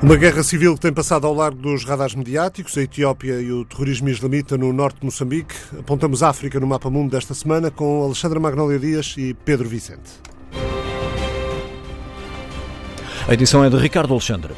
Uma guerra civil que tem passado ao largo dos radares mediáticos, a Etiópia e o terrorismo islamita no norte de Moçambique. Apontamos África no mapa mundo desta semana com Alexandra Magnólia Dias e Pedro Vicente. A edição é de Ricardo Alexandre.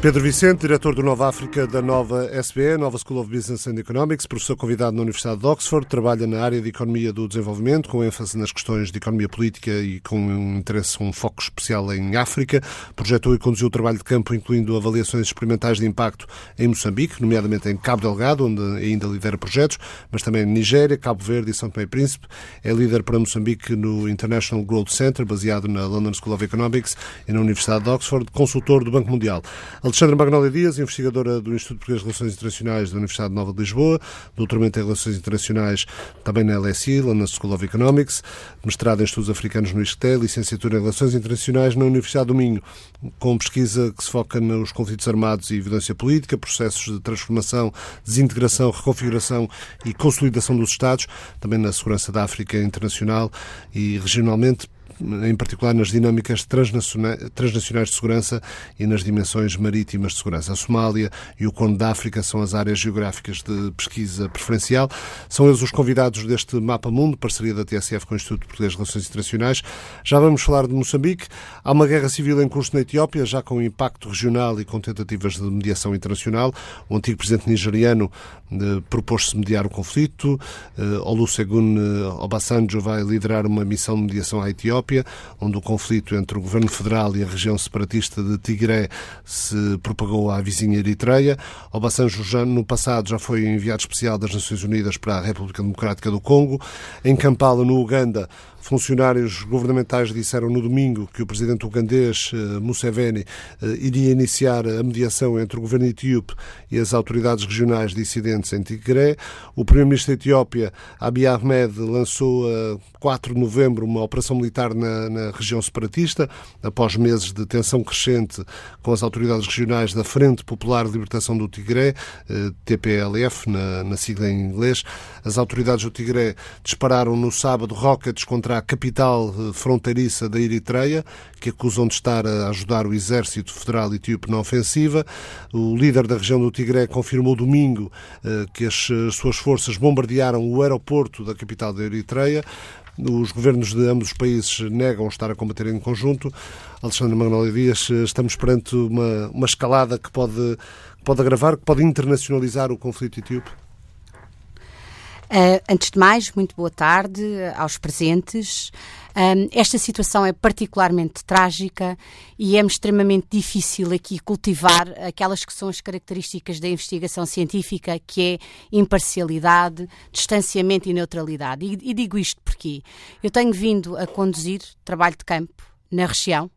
Pedro Vicente, diretor do Nova África da Nova SBE, Nova School of Business and Economics, professor convidado na Universidade de Oxford, trabalha na área de Economia do Desenvolvimento, com ênfase nas questões de economia política e com um interesse, um foco especial em África. Projetou e conduziu o trabalho de campo, incluindo avaliações experimentais de impacto em Moçambique, nomeadamente em Cabo Delgado, onde ainda lidera projetos, mas também em Nigéria, Cabo Verde e São Tomé e Príncipe. É líder para Moçambique no International Growth Center, baseado na London School of Economics e na Universidade de Oxford, consultor do Banco Mundial. Alexandra Magnólia Dias, investigadora do Instituto Português de Relações Internacionais da Universidade Nova de Lisboa, doutoramento em Relações Internacionais também na LSI, London School of Economics, mestrado em Estudos Africanos no ISCTE, licenciatura em Relações Internacionais na Universidade do Minho, com pesquisa que se foca nos conflitos armados e violência política, processos de transformação, desintegração, reconfiguração e consolidação dos Estados, também na segurança da África internacional e regionalmente em particular nas dinâmicas transnacionais de segurança e nas dimensões marítimas de segurança. A Somália e o Conde da África são as áreas geográficas de pesquisa preferencial. São eles os convidados deste Mapa Mundo, parceria da TSF com o Instituto Português de Relações Internacionais. Já vamos falar de Moçambique. Há uma guerra civil em curso na Etiópia, já com impacto regional e com tentativas de mediação internacional. O antigo presidente nigeriano eh, propôs-se mediar o conflito. Eh, Olusegun eh, Obasanjo vai liderar uma missão de mediação à Etiópia onde o conflito entre o governo federal e a região separatista de Tigré se propagou à vizinha Eritreia. Obasanjo já no passado já foi enviado especial das Nações Unidas para a República Democrática do Congo. Em Kampala, no Uganda, Funcionários governamentais disseram no domingo que o presidente ugandês eh, Museveni eh, iria iniciar a mediação entre o governo etíope e as autoridades regionais dissidentes em Tigré. O primeiro-ministro da Etiópia, Abiy Ahmed, lançou a 4 de novembro uma operação militar na, na região separatista, após meses de tensão crescente com as autoridades regionais da Frente Popular de Libertação do Tigré, eh, TPLF, na, na sigla em inglês. As autoridades do Tigré dispararam no sábado rockets contra a capital eh, fronteiriça da Eritreia, que acusam de estar a ajudar o exército federal etíope na ofensiva. O líder da região do Tigré confirmou domingo eh, que as suas forças bombardearam o aeroporto da capital da Eritreia. Os governos de ambos os países negam estar a combater em conjunto. Alexandre Manuel Dias, eh, estamos perante uma, uma escalada que pode, pode agravar, que pode internacionalizar o conflito etíope? Uh, antes de mais, muito boa tarde aos presentes. Um, esta situação é particularmente trágica e é extremamente difícil aqui cultivar aquelas que são as características da investigação científica, que é imparcialidade, distanciamento e neutralidade. E, e digo isto porque eu tenho vindo a conduzir trabalho de campo na região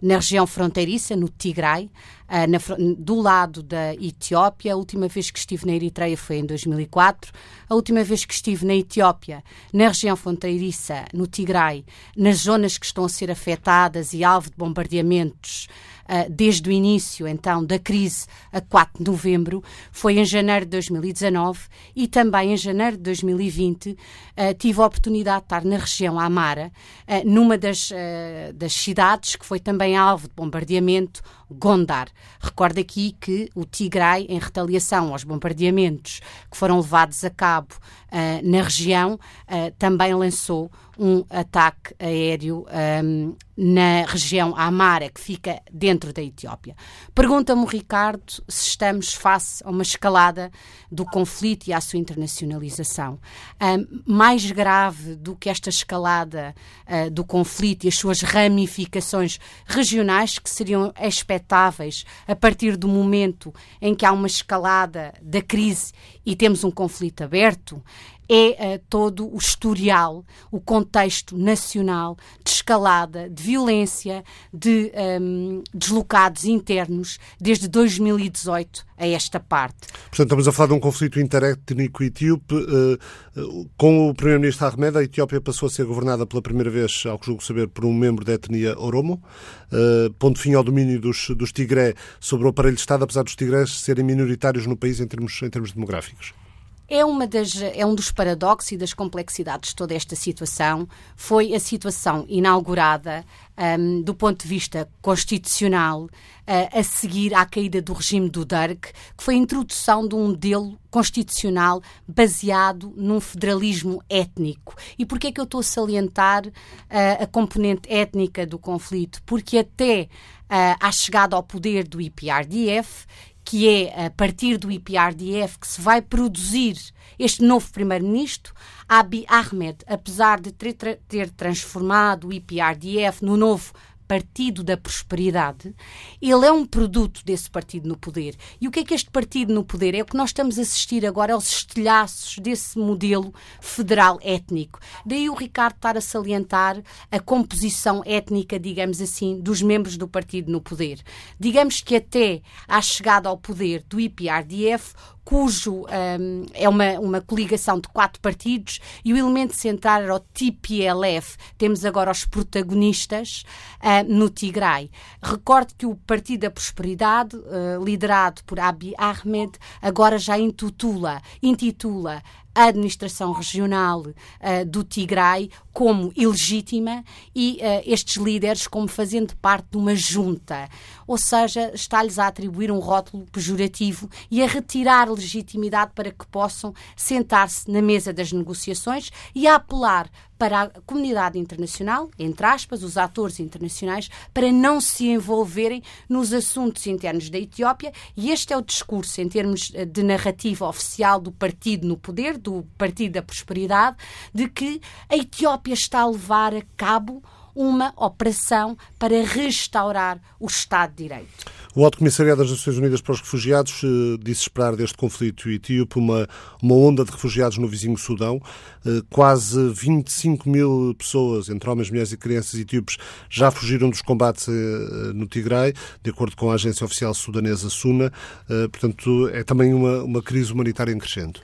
na região fronteiriça, no Tigray, na, do lado da Etiópia. A última vez que estive na Eritreia foi em 2004. A última vez que estive na Etiópia, na região fronteiriça, no Tigray, nas zonas que estão a ser afetadas e alvo de bombardeamentos uh, desde o início, então, da crise a 4 de novembro, foi em janeiro de 2019 e também em janeiro de 2020 uh, tive a oportunidade de estar na região Amara, numa das, das cidades que foi também alvo de bombardeamento, Gondar. Recordo aqui que o Tigray, em retaliação aos bombardeamentos que foram levados a cabo uh, na região, uh, também lançou um ataque aéreo um, ehm, na região Amara, que fica dentro da Etiópia. Pergunta-me, Ricardo, se estamos face a uma escalada do conflito e à sua internacionalização. Um, ehm, mais grave do que esta escalada uh, do conflito e as suas ramificações regionais, que seriam a partir do momento em que há uma escalada da crise e temos um conflito aberto, é uh, todo o historial, o contexto nacional de escalada, de violência, de um, ehm, deslocados internos desde 2018 a esta parte. Portanto, estamos a falar de um conflito interétnico etíope. Uh, com o Primeiro-Ministro Ahmed, a Etiópia passou a ser governada pela primeira vez, ao que julgo saber, por um membro da etnia Oromo. Uh, ponto fim ao domínio dos, dos Tigré sobre o aparelho de Estado, apesar dos Tigrés serem minoritários no país em termos, em termos demográficos. É, uma das, é um dos paradoxos e das complexidades de toda esta situação. Foi a situação inaugurada um, do ponto de vista constitucional uh, a seguir à caída do regime do Dirk, que foi a introdução de um modelo constitucional baseado num federalismo étnico. E porquê é que eu estou a salientar uh, a componente étnica do conflito? Porque até uh, à chegada ao poder do IPRDF que é a partir do IPRDF que se vai produzir este novo primeiro-ministro, Abiy Ahmed, apesar de ter, transformado o IPRDF no novo Partido da Prosperidade, ele é um produto desse partido no poder. E o que é que este partido no poder é? O que nós estamos a assistir agora aos estilhaços desse modelo federal étnico. Daí o Ricardo estar a salientar a composição étnica, digamos assim, dos membros do partido no poder. Digamos que até à chegada ao poder do IPRDF, cujo um, é uma, uma coligação de quatro partidos e o elemento central era o TPLF. Temos agora os protagonistas uh, no Tigray. Recordo que o Partido da Prosperidade, uh, liderado por Abiy Ahmed, agora já intitula, intitula a administração regional uh, do Tigray como ilegítima e uh, estes líderes como fazendo parte de uma junta. Ou seja, está-lhes a atribuir um rótulo pejorativo e a retirar legitimidade para que possam sentar-se na mesa das negociações e a apelar para a comunidade internacional, entre aspas, os atores internacionais, para não se envolverem nos assuntos internos da Etiópia. E este é o discurso, em termos eh, de narrativa oficial do partido no poder, do Partido da Prosperidade, de que a Etiópia está a levar a cabo uma operação para restaurar o Estado de Direito. O Alto Comissariado das Nações Unidas para os Refugiados eh, disse esperar deste conflito etíope uma, uma onda de refugiados no vizinho Sudão. Eh, quase 25 mil pessoas, entre homens, mulheres e crianças etíopes, já fugiram dos combates eh, no Tigray, de acordo com a agência oficial sudanesa SUNA. Portanto, é também uma, uma crise humanitária em crescendo.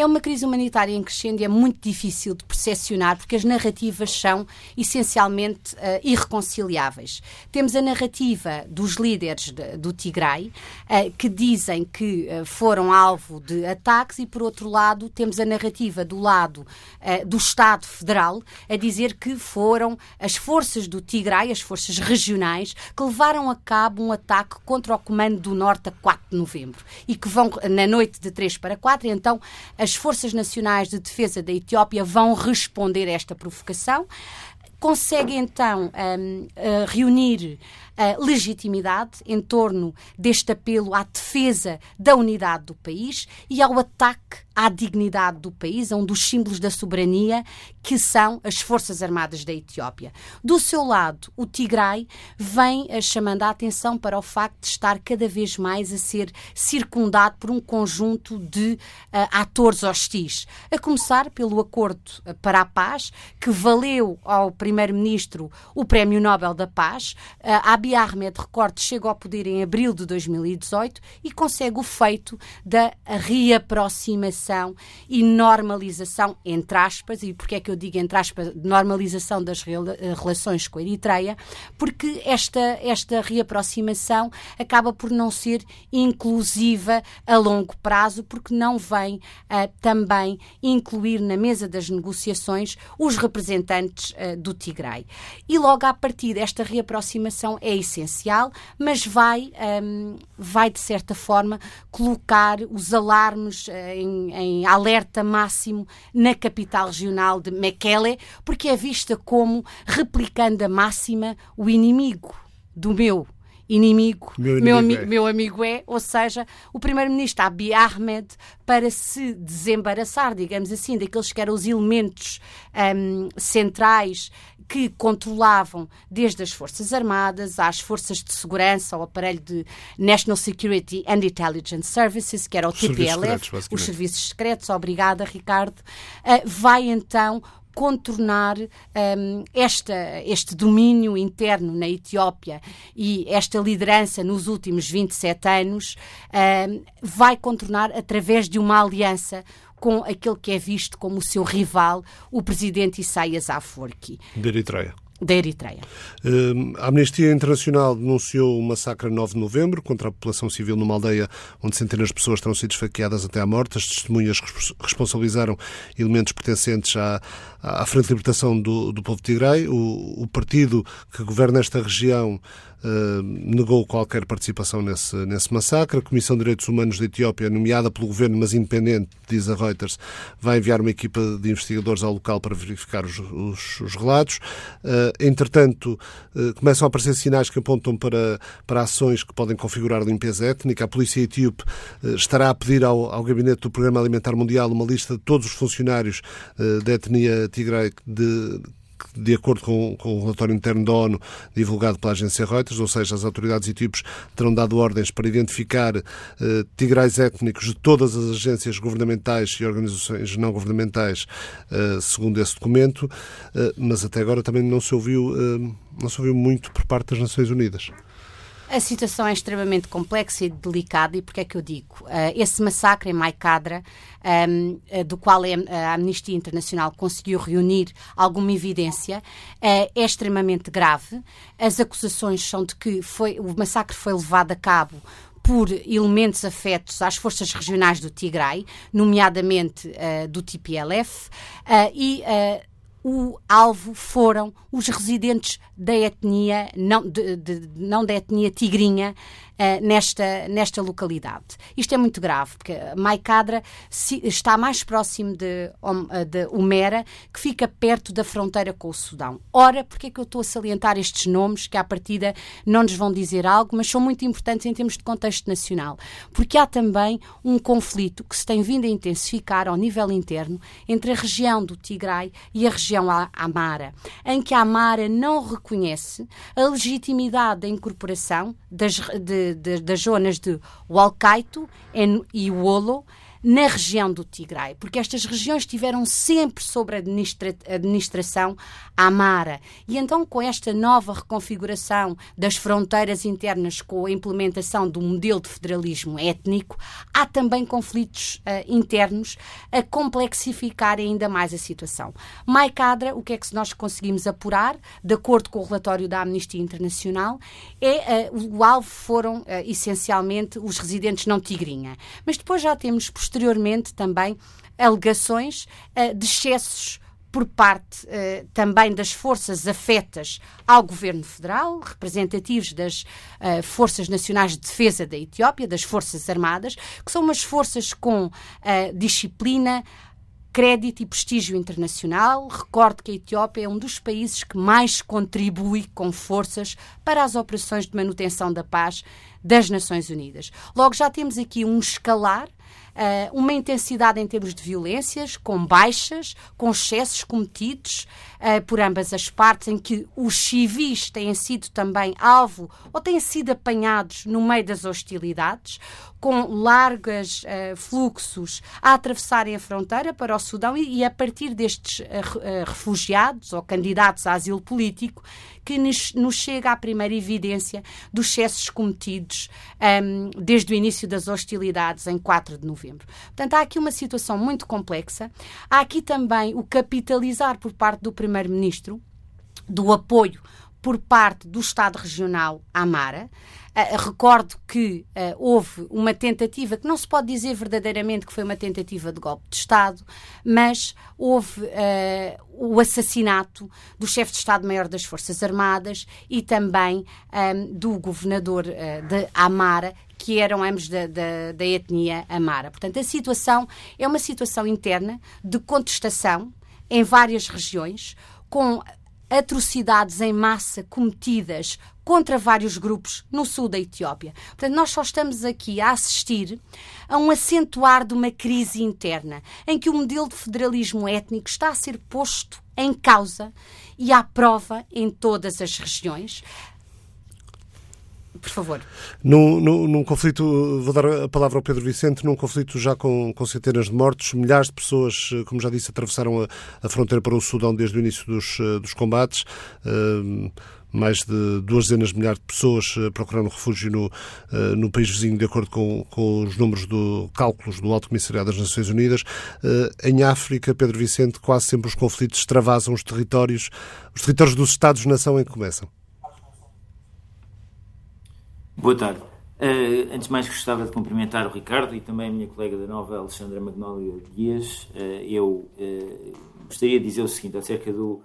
É uma crise humanitária em crescendo e é muito difícil de percepcionar porque as narrativas são essencialmente uh, irreconciliáveis. Temos a narrativa dos líderes de, do Tigray uh, que dizem que uh, foram alvo de ataques e, por outro lado, temos a narrativa do lado do Estado Federal a dizer que foram as forças do Tigray, as forças regionais, que levaram a cabo um ataque contra o Comando do Norte a 4 de novembro e que vão na noite de 3 para 4, então as as Forças Nacionais de Defesa da Etiópia vão responder a esta provocação. Consegue então um, uh, reunir uh, legitimidade em torno deste apelo à defesa da unidade do país e ao ataque à dignidade do país, a um dos símbolos da soberania, que são as Forças Armadas da Etiópia. Do seu lado, o Tigray vem eh, chamando a atenção para o facto de estar cada vez mais a ser circundado por um conjunto de uh, atores hostis. A começar pelo Acordo eh, para a Paz, que valeu ao Primeiro-Ministro o Prémio Nobel da Paz. Uh, Abiy Ahmed, recorde, chega ao poder em abril de 2018 e consegue o feito da reaproximação e normalização, entre aspas, e porque é que eu digo entre aspas, normalização das eh, relações com a Eritreia, porque esta, esta reaproximação acaba por não ser inclusiva a longo prazo, porque não vem uh, também incluir na mesa das negociações os representantes uh, do Tigray. E logo a partir desta reaproximação é essencial, mas vai, um, vai de certa forma colocar os alarmes uh, em, em alerta máximo na capital regional de Mekele, porque é vista como replicando a máxima o inimigo do meu inimigo, meu, inimigo meu, ami é. meu amigo é, ou seja, o primeiro-ministro Abiy Ahmed, para se desembaraçar, digamos assim, daqueles que eram os elementos um, centrais que controlavam desde as Forças Armadas às Forças de Segurança, ao aparelho de National Security and Intelligence Services, que era o TPLF, os serviços secretos. Obrigada, Ricardo. Uh, vai então contornar um, esta, este domínio interno na Etiópia e esta liderança nos últimos 27 anos um, vai contornar através de uma aliança com aquele que é visto como o seu rival, o presidente Isaias Afwerki. De Eritreia da Eritreia. A Amnistia Internacional denunciou o massacre 9 de novembro contra a população civil numa aldeia onde centenas de pessoas terão sido esfaqueadas até à morte. As testemunhas responsabilizaram elementos pertencentes à, à Frente de Libertação do, do Povo Tigray. O, o partido que governa esta região Uh, negou qualquer participação nesse, nesse massacre. A Comissão de Direitos Humanos da Etiópia, nomeada pelo governo, mas independente, diz a Reuters, vai enviar uma equipa de investigadores ao local para verificar os, os, os relatos. Uh, entretanto, uh, começam a aparecer sinais que apontam para, para ações que podem configurar limpeza étnica. A polícia etíope estará a pedir ao, ao Gabinete do Programa Alimentar Mundial uma lista de todos os funcionários da etnia tigray de de acordo com, com, o relatório interno da ONU divulgado pela agência Reuters, ou seja, as autoridades etíopes terão dado ordens para identificar uh, tigrais étnicos de todas as agências governamentais e organizações não governamentais, uh, segundo esse documento, uh, mas até agora também não se ouviu, não se ouviu muito por parte das Nações Unidas. A situação é extremamente complexa e delicada, e porque é que eu digo? Uh, esse massacre em Maicadra, uh, do qual a Amnistia Internacional conseguiu reunir alguma evidência, é extremamente grave. As acusações são de que foi, o massacre foi levado a cabo por elementos afetos às forças regionais do Tigray, nomeadamente uh, do TPLF, uh, e uh, o alvo foram os residentes da etnia, não, de, de, não da etnia tigrinha, uh, nesta, nesta localidade. Isto é muito grave, porque Maicadra está mais próximo de, de Humera, que fica perto da fronteira com o Sudão. Ora, porque é que eu estou a salientar estes nomes, que à partida não nos vão dizer algo, mas são muito importantes em termos de contexto nacional? Porque há também um conflito que se tem vindo a intensificar ao nível interno entre a região do Tigray e a região Amara, em que a Amara não reconhece a legitimidade da incorporação das, de, de, das zonas de Walcaito e Wolo na região do Tigray, porque estas regiões estiveram sempre sob administra administração amara. E então, com esta nova reconfiguração das fronteiras internas, com a implementação do modelo de federalismo étnico, há também conflitos uh, internos a complexificar ainda mais a situação. Maicadra, o que é que nós conseguimos apurar, de acordo com o relatório da Amnistia Internacional, é uh, o alvo foram uh, essencialmente os residentes não tigrinha. Mas depois já temos posteriormente também alegações uh, de excessos por parte uh, também das forças afetas ao governo federal, representativos das uh, Forças Nacionais de Defesa da Etiópia, das Forças Armadas, que são umas forças com disciplina, crédito e prestígio internacional. Recordo que a Etiópia é um dos países que mais contribui com forças para as operações de manutenção da paz das Nações Unidas. Logo, já temos aqui um escalar uh, uma intensidade em termos de violências, com baixas, com excessos cometidos uh, por ambas as partes, em que os civis têm sido também alvo ou têm sido apanhados no meio das hostilidades, com largos uh, fluxos a atravessarem a fronteira para o Sudão e, e a partir destes refugiados ou candidatos a asilo político que nos, chega a primeira evidência dos excessos cometidos um, desde o início das hostilidades em 4 de novembro. Portanto, há aqui uma situação muito complexa. Há aqui também o capitalizar por parte do Primeiro-Ministro do apoio por parte do Estado Regional Amara. Uh, recordo que uh, houve uma tentativa, que não se pode dizer verdadeiramente que foi uma tentativa de golpe de Estado, mas houve uh, o assassinato do chefe de Estado-Maior das Forças Armadas e também um, do governador de Amara, que eram ambos da, da, da etnia Amara. Portanto, a situação é uma situação interna de contestação em várias regiões, com atrocidades em massa cometidas contra vários grupos no sul da Etiópia. Portanto, nós só estamos aqui a assistir a um acentuar de uma crise interna, em que o modelo de federalismo étnico está a ser posto em causa e à prova em todas as regiões. Por favor. Num, num, num, conflito, vou dar a palavra ao Pedro Vicente, num conflito já com, com centenas de mortos, milhares de pessoas, como já disse, atravessaram a, a fronteira para o Sudão desde o início dos, dos combates. Uh, mais de duas dezenas de milhares de pessoas eh, procurando refúgio no, eh, no país vizinho, de acordo com, com os números do cálculos do Alto Comissariado das Nações Unidas. Eh, em África, Pedro Vicente, quase sempre os conflitos extravasam os territórios, os territórios dos Estados-nação em que começam. Boa tarde. Uh, antes de mais, gostava de cumprimentar o Ricardo e também a minha colega da Nova, Alexandra Magnólia Dias. Uh, eu uh, gostaria de dizer o seguinte acerca do,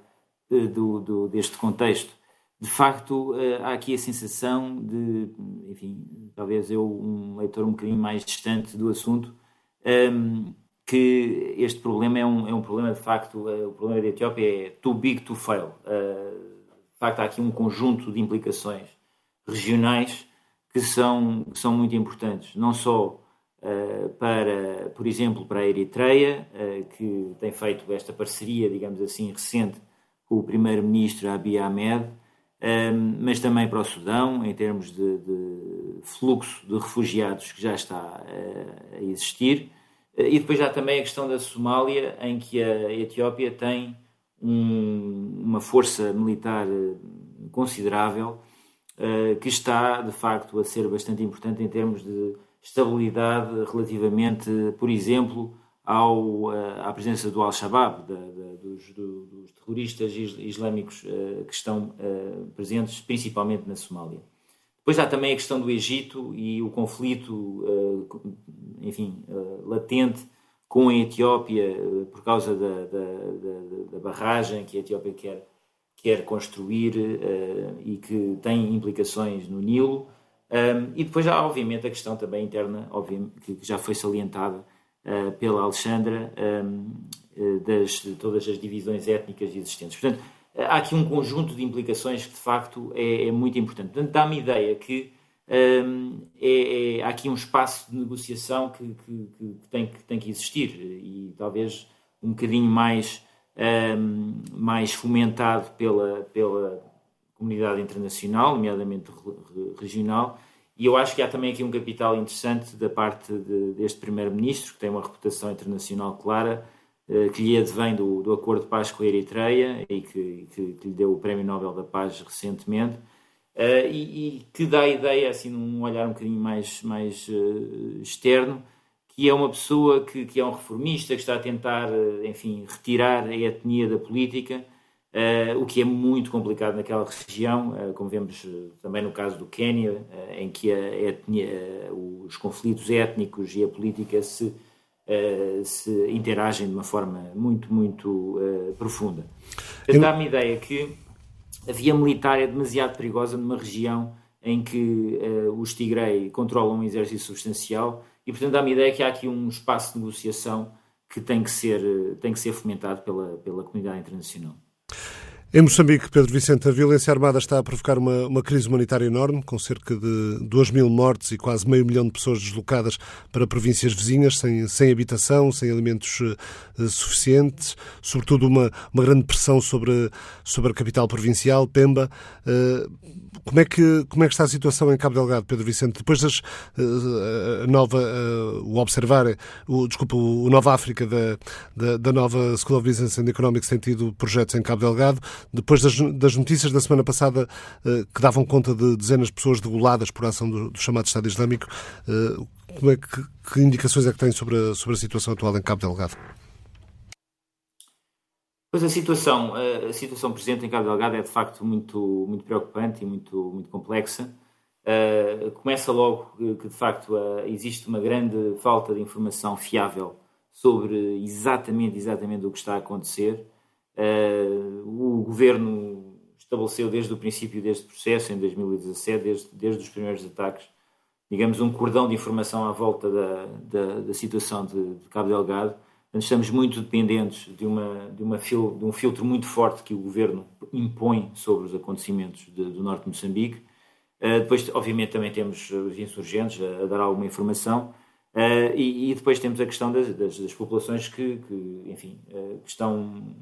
do, do, deste contexto de facto, há aqui a sensação de, enfim, talvez eu, um leitor um bocadinho mais distante do assunto, ehm, que este problema é um, é um problema, de facto, o problema da Etiópia é too big to fail. De facto, há aqui um conjunto de implicações regionais que são, são muito importantes, não só para, por exemplo, para a Eritreia, que tem feito esta parceria, digamos assim, recente com o primeiro-ministro Abiy Ahmed, um, mas também para o Sudão, em termos de, de fluxo de refugiados que já está uh, a existir. Uh, e depois há também a questão da Somália, em que a Etiópia tem um, uma força militar considerável uh, que está, de facto, a ser bastante importante em termos de estabilidade relativamente, por exemplo, ao, à presença do Al-Shabaab, dos, dos, terroristas islâmicos uh, que estão presentes principalmente na Somália. Depois há também a questão do Egito e o conflito, enfim, latente com a Etiópia por causa da, da, da, da, barragem que a Etiópia quer, quer construir e que tem implicações no Nilo. Um, e depois há, obviamente, a questão também interna, que já foi salientada uh, pela Alexandra, um, uh, das, de todas as divisões étnicas existentes. Portanto, há aqui um conjunto de implicações que, de facto, é, é muito importante. Portanto, dá-me ideia que um, é, é, há aqui um espaço de negociação que, que, que, tem, que tem que existir e talvez um bocadinho mais, um, mais fomentado pela, pela comunidade internacional, nomeadamente regional, e eu acho que há também aqui um capital interessante da parte de, deste Primeiro-Ministro, que tem uma reputação internacional clara, eh, que lhe advém do, do Acordo de Paz com a Eritreia e que, que, que lhe deu o Prémio Nobel da Paz recentemente, eh, e, e, que dá a ideia, assim, num olhar um bocadinho mais, mais uh, externo, que é uma pessoa que, que é um reformista, que está a tentar, enfim, retirar a etnia da política Uh, o que é muito complicado naquela região, uh, como vemos uh, também no caso do Quênia, em que a etnia, os conflitos étnicos e a política se, se interagem de uma forma muito, muito profunda. Dá-me a ideia que a via militar é demasiado perigosa numa região em que os Tigrei controlam um exército substancial e, portanto, dá-me a ideia que há aqui um espaço de negociação que tem que ser, tem que ser fomentado pela, pela comunidade internacional. Em Moçambique, Pedro Vicente, a violência armada está a provocar uma, uma, crise humanitária enorme, com cerca de 2 mil mortes e quase meio milhão de pessoas deslocadas para províncias vizinhas, sem, sem habitação, sem alimentos uh, suficientes, sobretudo uma, uma grande pressão sobre, sobre a capital provincial, Pemba. Uh, como é, que, como é que está a situação em Cabo Delgado, Pedro Vicente? Depois das uh, nova, o Observar, o, desculpa, o Nova África da, da, da, nova School of Business and Economics tem tido projetos em Cabo Delgado. Depois das, das notícias da semana passada uh, que davam conta de dezenas de pessoas degoladas por ação do, do chamado Estado Islâmico, como é que, que indicações é que tem sobre a, sobre a situação atual em Cabo Delgado? Pois a situação, a situação presente em Cabo Delgado é de facto muito, muito preocupante e muito, muito complexa. Uh, começa logo que, de facto, uh, existe uma grande falta de informação fiável sobre exatamente, exatamente o que está a acontecer. Uh, o governo estabeleceu desde o princípio deste processo, em 2017, desde, desde os primeiros ataques, digamos, um cordão de informação à volta da, da, da situação de, de Cabo Delgado estamos muito dependentes de, uma, de, uma fil, de um filtro muito forte que o governo impõe sobre os acontecimentos de, do norte de Moçambique. Uh, depois, obviamente, também temos os insurgentes a, a dar alguma informação. Uh, e, e, depois temos a questão das, das, das populações que, que enfim, uh, que estão,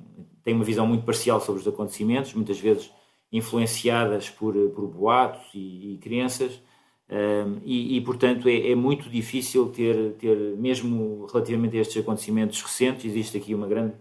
têm uma visão muito parcial sobre os acontecimentos, muitas vezes influenciadas por, por boatos e, e crenças, Um, e, e, portanto, é, é, muito difícil ter, ter, mesmo relativamente a estes acontecimentos recentes, existe aqui uma grande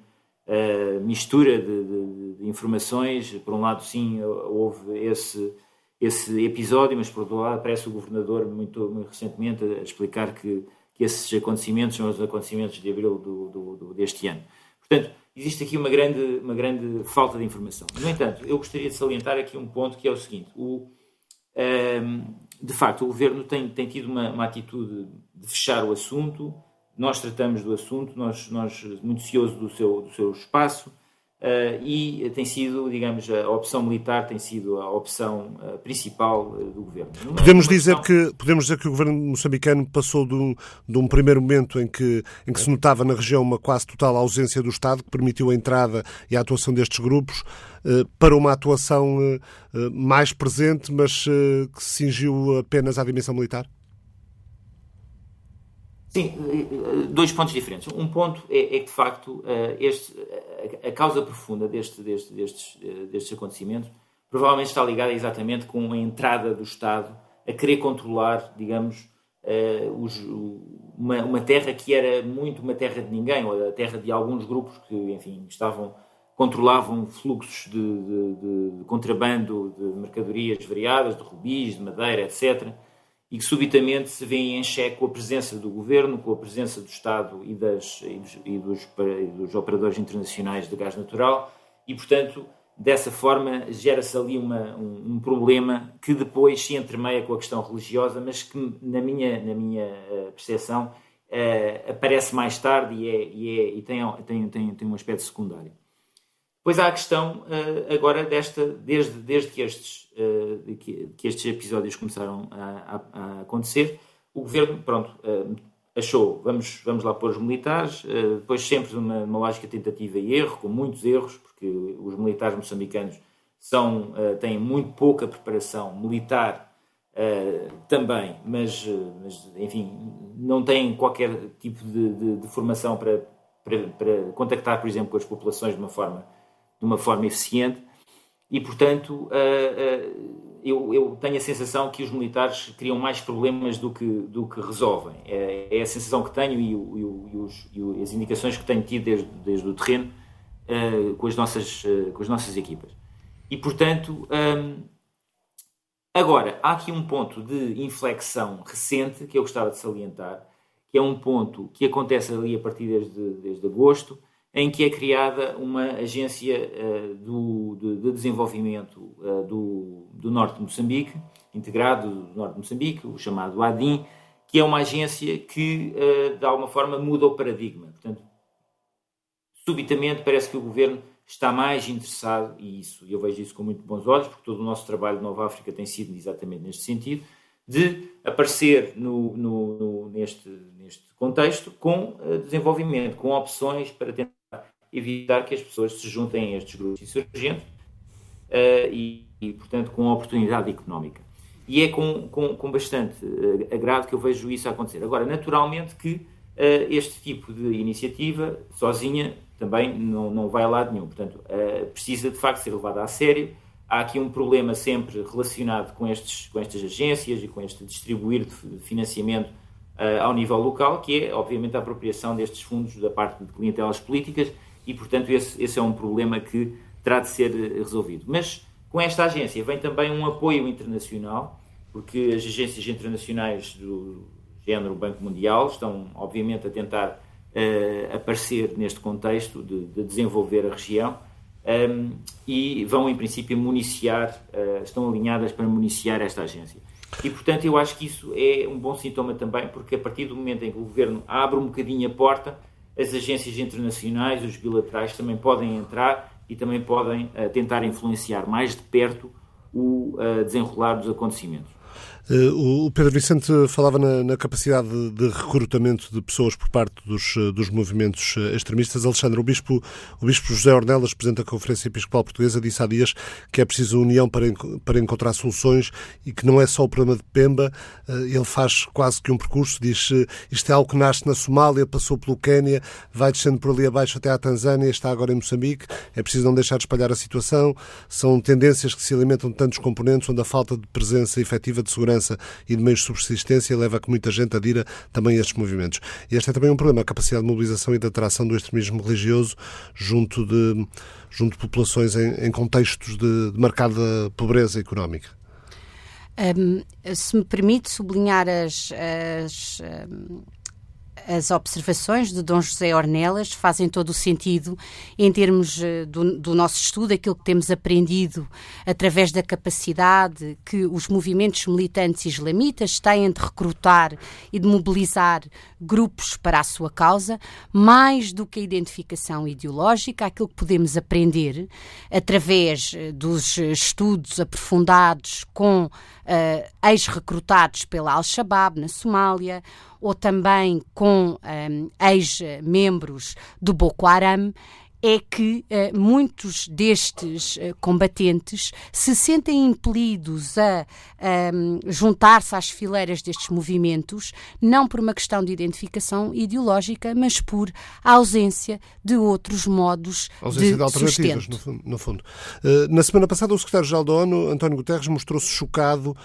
uh, mistura de, de, de, informações. Por um lado, sim, houve esse, esse episódio, mas por outro lado, aparece o governador muito, muito recentemente a explicar que, esses acontecimentos são os acontecimentos de abril do, do, do, deste ano. Portanto, existe aqui uma grande, uma grande falta de informação. No entanto, eu gostaria de salientar aqui um ponto que é o seguinte: o, um, de facto, o governo tem, tem tido uma, uma, atitude de fechar o assunto. Nós tratamos do assunto, nós, nós muito ciosos do seu, do seu espaço, e tem sido, digamos, a opção militar tem sido a opção uh, principal uh, do governo. podemos dizer, que, podemos dizer que o governo moçambicano passou de um, de um primeiro momento em que, em que se notava na região uma quase total ausência do Estado, que permitiu a entrada e a atuação destes grupos, para uma atuação mais presente, mas que se cingiu apenas à dimensão militar? Sim, dois pontos diferentes. Um ponto é, é que, de facto, eh, este, a causa profunda deste, deste, destes, eh, destes acontecimentos provavelmente está ligada exatamente com a entrada do Estado a querer controlar, digamos, eh, os, uma, uma, terra que era muito uma terra de ninguém, ou a terra de alguns grupos que, enfim, estavam controlavam fluxos de, de, de contrabando de mercadorias variadas, de rubis, de madeira, etc., e que subitamente se vêem em xeque com a presença do governo, com a presença do Estado e, das, e, dos, e, dos, e dos, operadores internacionais de gás natural, e portanto, dessa forma, gera-se ali uma, um, um, problema que depois se entremeia com a questão religiosa, mas que, na minha, na minha uh, percepção, uh, aparece mais tarde e, é, e, é, e tem, tem, tem, tem um aspecto secundário. Pois há a questão uh, agora desta, desde, desde que, estes, uh, que, estes episódios começaram a, a, acontecer, o governo, pronto, uh, achou, vamos, vamos lá pôr os militares, depois sempre numa lógica tentativa e erro, com muitos erros, porque os militares moçambicanos são, têm muito pouca preparação militar também, mas, mas, enfim, não têm qualquer tipo de, de, de formação para, para, para contactar, por exemplo, com as populações de uma forma de uma forma eficiente e, portanto, uh, uh, eu, eu, tenho a sensação que os militares criam mais problemas do que, do que resolvem. É, é a sensação que tenho e, e, os, e, as indicações que tenho tido desde, desde o terreno uh, com, as nossas, com as nossas equipas. E, portanto, agora, há aqui um ponto de inflexão recente que eu gostava de salientar, que é um ponto que acontece ali a partir desde, desde agosto, em que é criada uma agência uh, do, de, de desenvolvimento uh, do, do, norte de Moçambique, integrado do norte de Moçambique, o chamado ADIM, que é uma agência que, uh, de alguma forma, muda o paradigma. Portanto, subitamente parece que o governo está mais interessado, e isso eu vejo isso com muito bons olhos, porque todo o nosso trabalho de Nova África tem sido exatamente neste sentido, de aparecer no, no, no, neste, neste contexto com desenvolvimento, com opções para tentar evitar que as pessoas se juntem a estes grupos insurgentes uh, e, e, portanto, com oportunidade económica. E é com, com, com bastante uh, agrado que eu vejo isso acontecer. Agora, naturalmente que uh, este tipo de iniciativa, sozinha, também não, não vai a lado nenhum. Portanto, precisa de facto ser levada a sério. Há aqui um problema sempre relacionado com, estes, com estas agências e com este distribuir de financiamento ao nível local, que é, obviamente, a apropriação destes fundos da parte de clientelas políticas e, portanto, esse, esse é um problema que terá de ser eh, resolvido. Mas com esta agência vem também um apoio internacional, porque as agências internacionais do género Banco Mundial estão, obviamente, a tentar uh, aparecer neste contexto de, de desenvolver a região um, ehm, e vão, em princípio, municiar, uh, estão alinhadas para municiar esta agência. E, portanto, eu acho que isso é um bom sintoma também, porque a partir do momento em que o governo abre um bocadinho a porta, as agências internacionais, os bilaterais também podem entrar e também podem uh, tentar influenciar mais de perto o uh, desenrolar dos acontecimentos. Eh, o Pedro Vicente falava na, na, capacidade de recrutamento de pessoas por parte dos, eh, dos movimentos eh, extremistas. Alexandre, o Bispo, o Bispo José Ornelas, Presidente da Conferência Episcopal Portuguesa, disse há dias que é preciso união para, para encontrar soluções e que não é só o problema de Pemba. Ele faz quase que um percurso, diz isto é algo que nasce na Somália, passou pelo Quénia, vai descendo por ali abaixo até à Tanzânia, está agora em Moçambique. É preciso não deixar de espalhar a situação. São tendências que se alimentam de tantos componentes onde a falta de presença efetiva de segurança segurança e de meios de subsistência leva a que muita gente adira também a estes movimentos. E este é também um problema, a capacidade de mobilização e de atração do extremismo religioso junto de, junto de populações em, em contextos de, de marcada pobreza económica. Um, se me permite sublinhar as, as um as observações de Dom José Ornelas fazem todo o sentido em termos eh, do, do, nosso estudo, aquilo que temos aprendido através da capacidade que os movimentos militantes islamitas têm de recrutar e de mobilizar grupos para a sua causa, mais do que a identificação ideológica, aquilo que podemos aprender através eh, dos estudos aprofundados com uh, ex-recrutados pela Al-Shabaab na Somália ou também com um, ex-membros do Boko Haram, é que uh, muitos destes uh, combatentes se sentem impelidos a um, juntar-se às fileiras destes movimentos, não por uma questão de identificação ideológica, mas por ausência de outros modos ausência de, de alternativas, no, no, fundo. Uh, na semana passada, o secretário-geral da ONU, António Guterres, mostrou-se chocado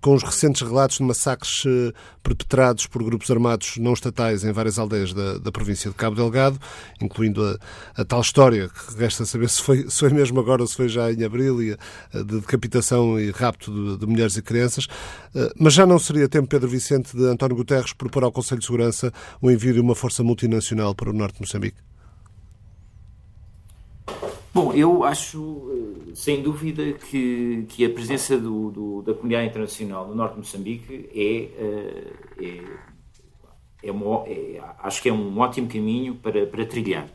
com os recentes relatos de massacres eh, perpetrados por grupos armados não estatais em várias aldeias da, da província de Cabo Delgado, incluindo a, a, tal história que resta saber se foi, se foi mesmo agora ou se foi já em abril, e a, de decapitação e rapto de, de, mulheres e crianças. Eh, mas já não seria tempo, Pedro Vicente, de António Guterres propor ao Conselho de Segurança o envio de uma força multinacional para o norte de Moçambique? Bom, eu acho, eh, sem dúvida, que, que a presença do, do, da comunidade internacional no norte de Moçambique é, eh, é, é, uma, é, acho que é um ótimo caminho para, para trilhar.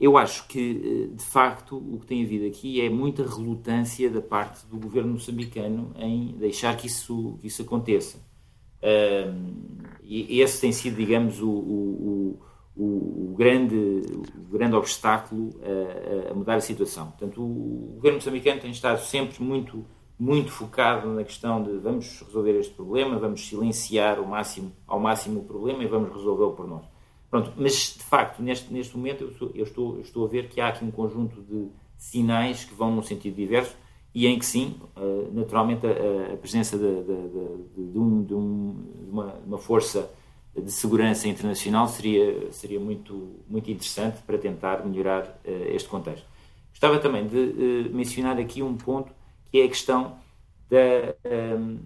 eu acho que, eh, de facto, o que tem havido aqui é muita relutância da parte do governo moçambicano em deixar que isso, que isso aconteça. e esse tem sido, digamos, o, o o, o, grande, o grande obstáculo a, a, mudar a situação. Portanto, o governo moçambicano tem estado sempre muito, muito focado na questão de vamos resolver este problema, vamos silenciar ao máximo, ao máximo o problema e vamos resolvê-lo por nós. Pronto, mas de facto, neste, neste momento, eu, estou, eu, estou, eu estou a ver que há aqui um conjunto de sinais que vão num sentido diverso e em que sim, eh, naturalmente, a, a presença de, de, de, de, um, de uma, uma força de segurança internacional seria, seria muito, muito interessante para tentar melhorar uh, este contexto. Gostava também de uh, mencionar aqui um ponto que é a questão da, ehm,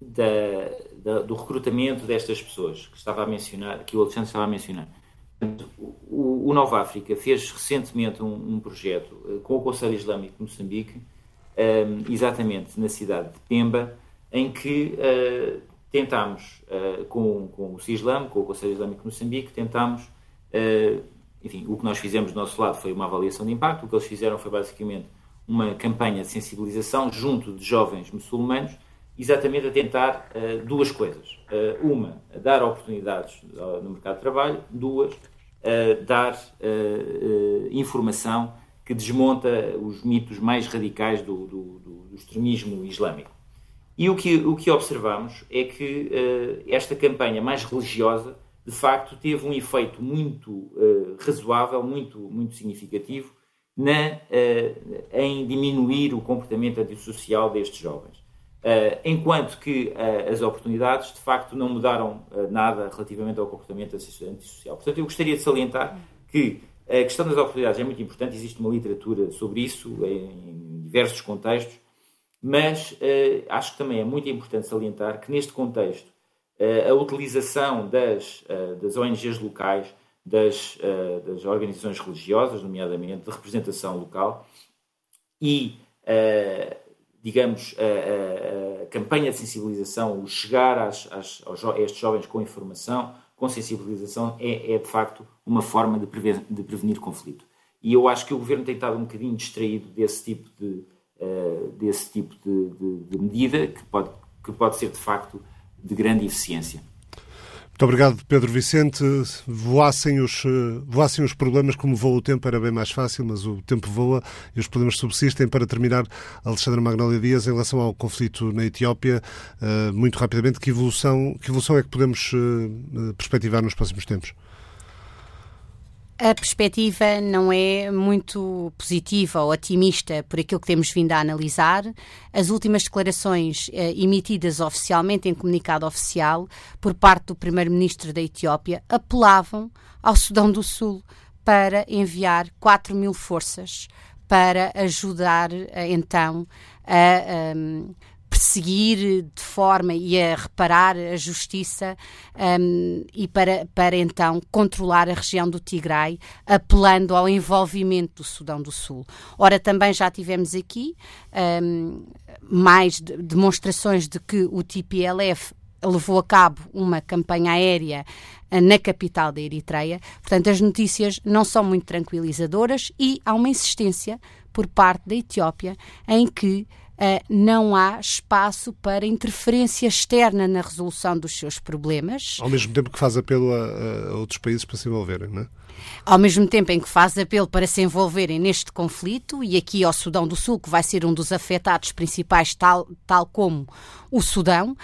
da, da, do recrutamento destas pessoas que estava a mencionar, que o Alexandre estava a mencionar. O, o Nova África fez recentemente um, um projeto uh, com o Conselho Islâmico de Moçambique, ehm, exatamente na cidade de Pemba, em que tentámos, uh, com, com o CISLAM, com o Conselho Islâmico de Moçambique, tentámos, uh, enfim, o que nós fizemos do nosso lado foi uma avaliação de impacto, o que eles fizeram foi basicamente uma campanha de sensibilização junto de jovens muçulmanos, exatamente a tentar uh, duas coisas. uma, dar oportunidades no mercado de trabalho, duas, dar informação que desmonta os mitos mais radicais do, do, do extremismo islâmico. E o que, o que observamos é que uh, esta campanha mais religiosa, de facto, teve um efeito muito uh, razoável, muito, muito significativo, na, uh, em diminuir o comportamento antissocial destes jovens. enquanto que as oportunidades, de facto, não mudaram nada relativamente ao comportamento antissocial. Portanto, eu gostaria de salientar que a questão das oportunidades é muito importante, existe uma literatura sobre isso em diversos contextos, mas uh, acho que também é muito importante salientar que, neste contexto, uh, a utilização das, uh, das ONGs locais, das, das, organizações religiosas, nomeadamente de representação local, e, digamos, a, a, campanha de sensibilização, o chegar às, às, aos, a estes jovens com informação, com sensibilização, é, é de facto uma forma de de prevenir conflito. E eu acho que o governo tem estado um bocadinho distraído desse tipo de uh, desse tipo de, de, de, medida que pode, que pode ser de facto de grande eficiência. Muito obrigado, Pedro Vicente. Voassem os, eh, voassem os problemas, como voa o tempo, era bem mais fácil, mas o tempo voa e os problemas subsistem. Para terminar, Alexandre Magnólia Dias, em relação ao conflito na Etiópia, uh, muito rapidamente, que evolução, que evolução é que podemos perspectivar nos próximos tempos? A perspectiva não é muito positiva ou otimista por aquilo que temos vindo a analisar. As últimas declarações eh, emitidas oficialmente em comunicado oficial por parte do primeiro-ministro da Etiópia apelavam ao Sudão do Sul para enviar 4 mil forças para ajudar eh, então a. Um, perseguir de forma e a reparar a justiça um, e para, para então controlar a região do Tigray, apelando ao envolvimento do Sudão do Sul. Ora, também já tivemos aqui um, mais de, demonstrações de que o TPLF levou a cabo uma campanha aérea uh, na capital da Eritreia. Portanto, as notícias não são muito tranquilizadoras e há uma insistência por parte da Etiópia em que não há espaço para interferência externa na resolução dos seus problemas. Ao mesmo tempo que faz apelo a, a outros países para se envolverem, não é? Ao mesmo tempo em que faz apelo para se envolverem neste conflito, e aqui ao Sudão do Sul, que vai ser um dos afetados principais, tal, tal como o Sudão, uh,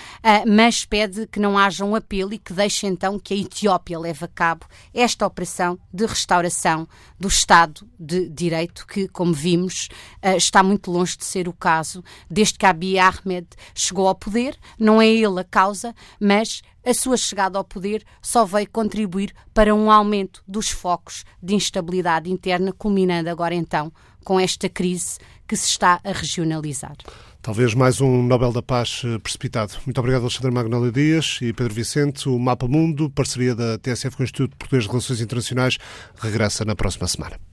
mas pede que não haja um apelo e que deixe então que a Etiópia leve a cabo esta operação de restauração do Estado de Direito, que, como vimos, uh, está muito longe de ser o caso desde que Abiy Ahmed chegou ao poder. Não é ele a causa, mas a sua chegada ao poder só veio contribuir para um aumento dos focos de instabilidade interna, culminando agora então com esta crise que se está a regionalizar. Talvez mais um Nobel da Paz eh, precipitado. Muito obrigado, Alexandre Magnólio Dias e Pedro Vicente. O Mapa Mundo, parceria da TSF com o Instituto Português de Relações Internacionais, regressa na próxima semana.